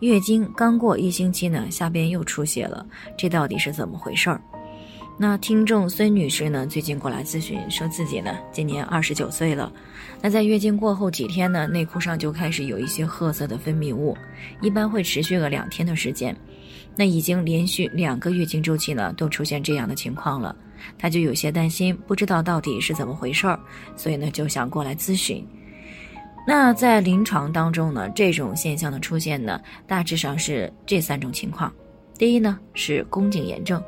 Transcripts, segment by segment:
月经刚过一星期呢，下边又出血了，这到底是怎么回事儿？那听众孙女士呢，最近过来咨询，说自己呢今年二十九岁了，那在月经过后几天呢，内裤上就开始有一些褐色的分泌物，一般会持续个两天的时间。那已经连续两个月经周期呢，都出现这样的情况了，她就有些担心，不知道到底是怎么回事儿，所以呢就想过来咨询。那在临床当中呢，这种现象的出现呢，大致上是这三种情况。第一呢是宫颈炎症，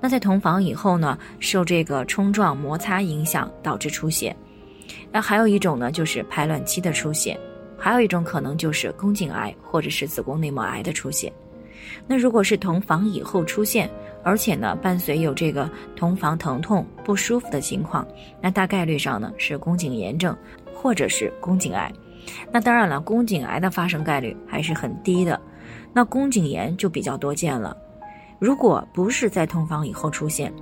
那在同房以后呢，受这个冲撞摩擦影响导致出血。那还有一种呢就是排卵期的出血，还有一种可能就是宫颈癌或者是子宫内膜癌的出血。那如果是同房以后出现，而且呢伴随有这个同房疼痛不舒服的情况，那大概率上呢是宫颈炎症。或者是宫颈癌，那当然了，宫颈癌的发生概率还是很低的，那宫颈炎就比较多见了。如果不是在同房以后出现，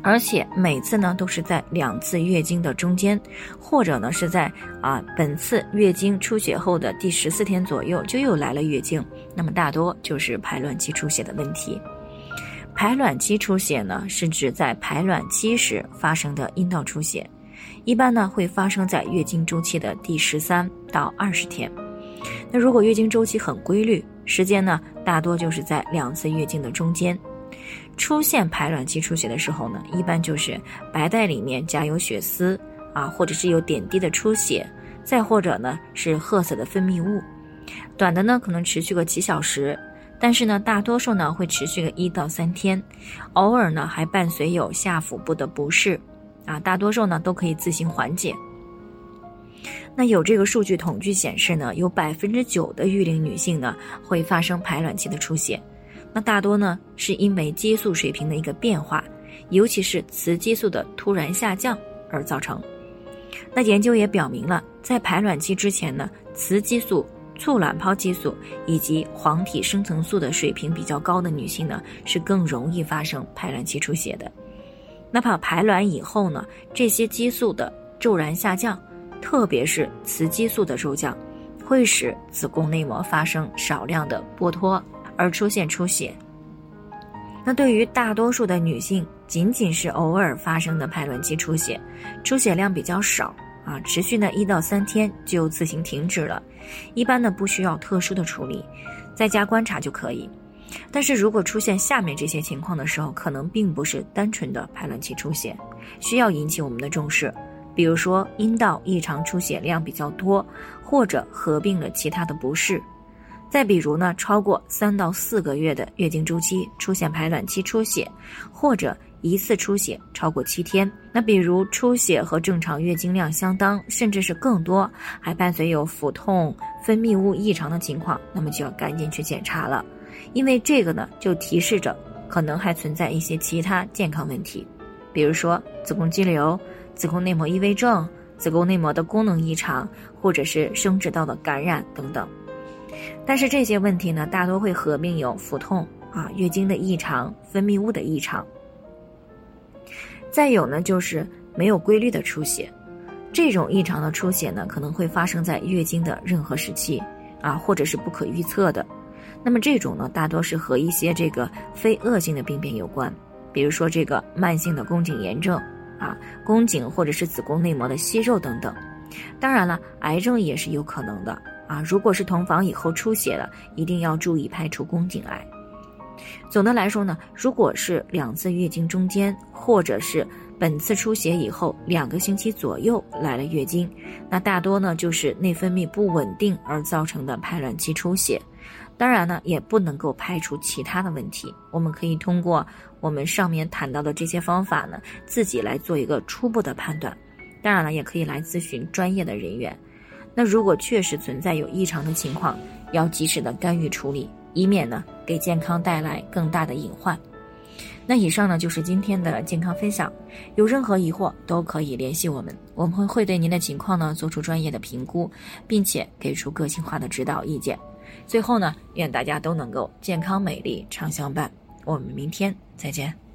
而且每次呢都是在两次月经的中间，或者呢是在啊本次月经出血后的第十四天左右就又来了月经，那么大多就是排卵期出血的问题。排卵期出血呢是指在排卵期时发生的阴道出血。一般呢会发生在月经周期的第十三到二十天。那如果月经周期很规律，时间呢大多就是在两次月经的中间。出现排卵期出血的时候呢，一般就是白带里面夹有血丝啊，或者是有点滴的出血，再或者呢是褐色的分泌物。短的呢可能持续个几小时，但是呢大多数呢会持续个一到三天，偶尔呢还伴随有下腹部的不适。啊，大多数呢都可以自行缓解。那有这个数据统计显示呢，有百分之九的育龄女性呢会发生排卵期的出血，那大多呢是因为激素水平的一个变化，尤其是雌激素的突然下降而造成。那研究也表明了，在排卵期之前呢，雌激素、促卵泡激素以及黄体生成素的水平比较高的女性呢，是更容易发生排卵期出血的。哪怕排卵以后呢，这些激素的骤然下降，特别是雌激素的骤降，会使子宫内膜发生少量的剥脱，而出现出血。那对于大多数的女性，仅仅是偶尔发生的排卵期出血，出血量比较少啊，持续呢一到三天就自行停止了，一般呢不需要特殊的处理，在家观察就可以。但是如果出现下面这些情况的时候，可能并不是单纯的排卵期出血，需要引起我们的重视。比如说阴道异常出血量比较多，或者合并了其他的不适。再比如呢，超过三到四个月的月经周期出现排卵期出血，或者一次出血超过七天。那比如出血和正常月经量相当，甚至是更多，还伴随有腹痛、分泌物异常的情况，那么就要赶紧去检查了。因为这个呢，就提示着可能还存在一些其他健康问题，比如说子宫肌瘤、子宫内膜异位症、子宫内膜的功能异常，或者是生殖道的感染等等。但是这些问题呢，大多会合并有腹痛啊、月经的异常、分泌物的异常。再有呢，就是没有规律的出血，这种异常的出血呢，可能会发生在月经的任何时期啊，或者是不可预测的。那么这种呢，大多是和一些这个非恶性的病变有关，比如说这个慢性的宫颈炎症啊，宫颈或者是子宫内膜的息肉等等。当然了，癌症也是有可能的啊。如果是同房以后出血了，一定要注意排除宫颈癌。总的来说呢，如果是两次月经中间，或者是本次出血以后两个星期左右来了月经，那大多呢就是内分泌不稳定而造成的排卵期出血。当然呢，也不能够排除其他的问题。我们可以通过我们上面谈到的这些方法呢，自己来做一个初步的判断。当然了，也可以来咨询专业的人员。那如果确实存在有异常的情况，要及时的干预处理，以免呢给健康带来更大的隐患。那以上呢就是今天的健康分享，有任何疑惑都可以联系我们，我们会会对您的情况呢做出专业的评估，并且给出个性化的指导意见。最后呢，愿大家都能够健康美丽常相伴。我们明天再见。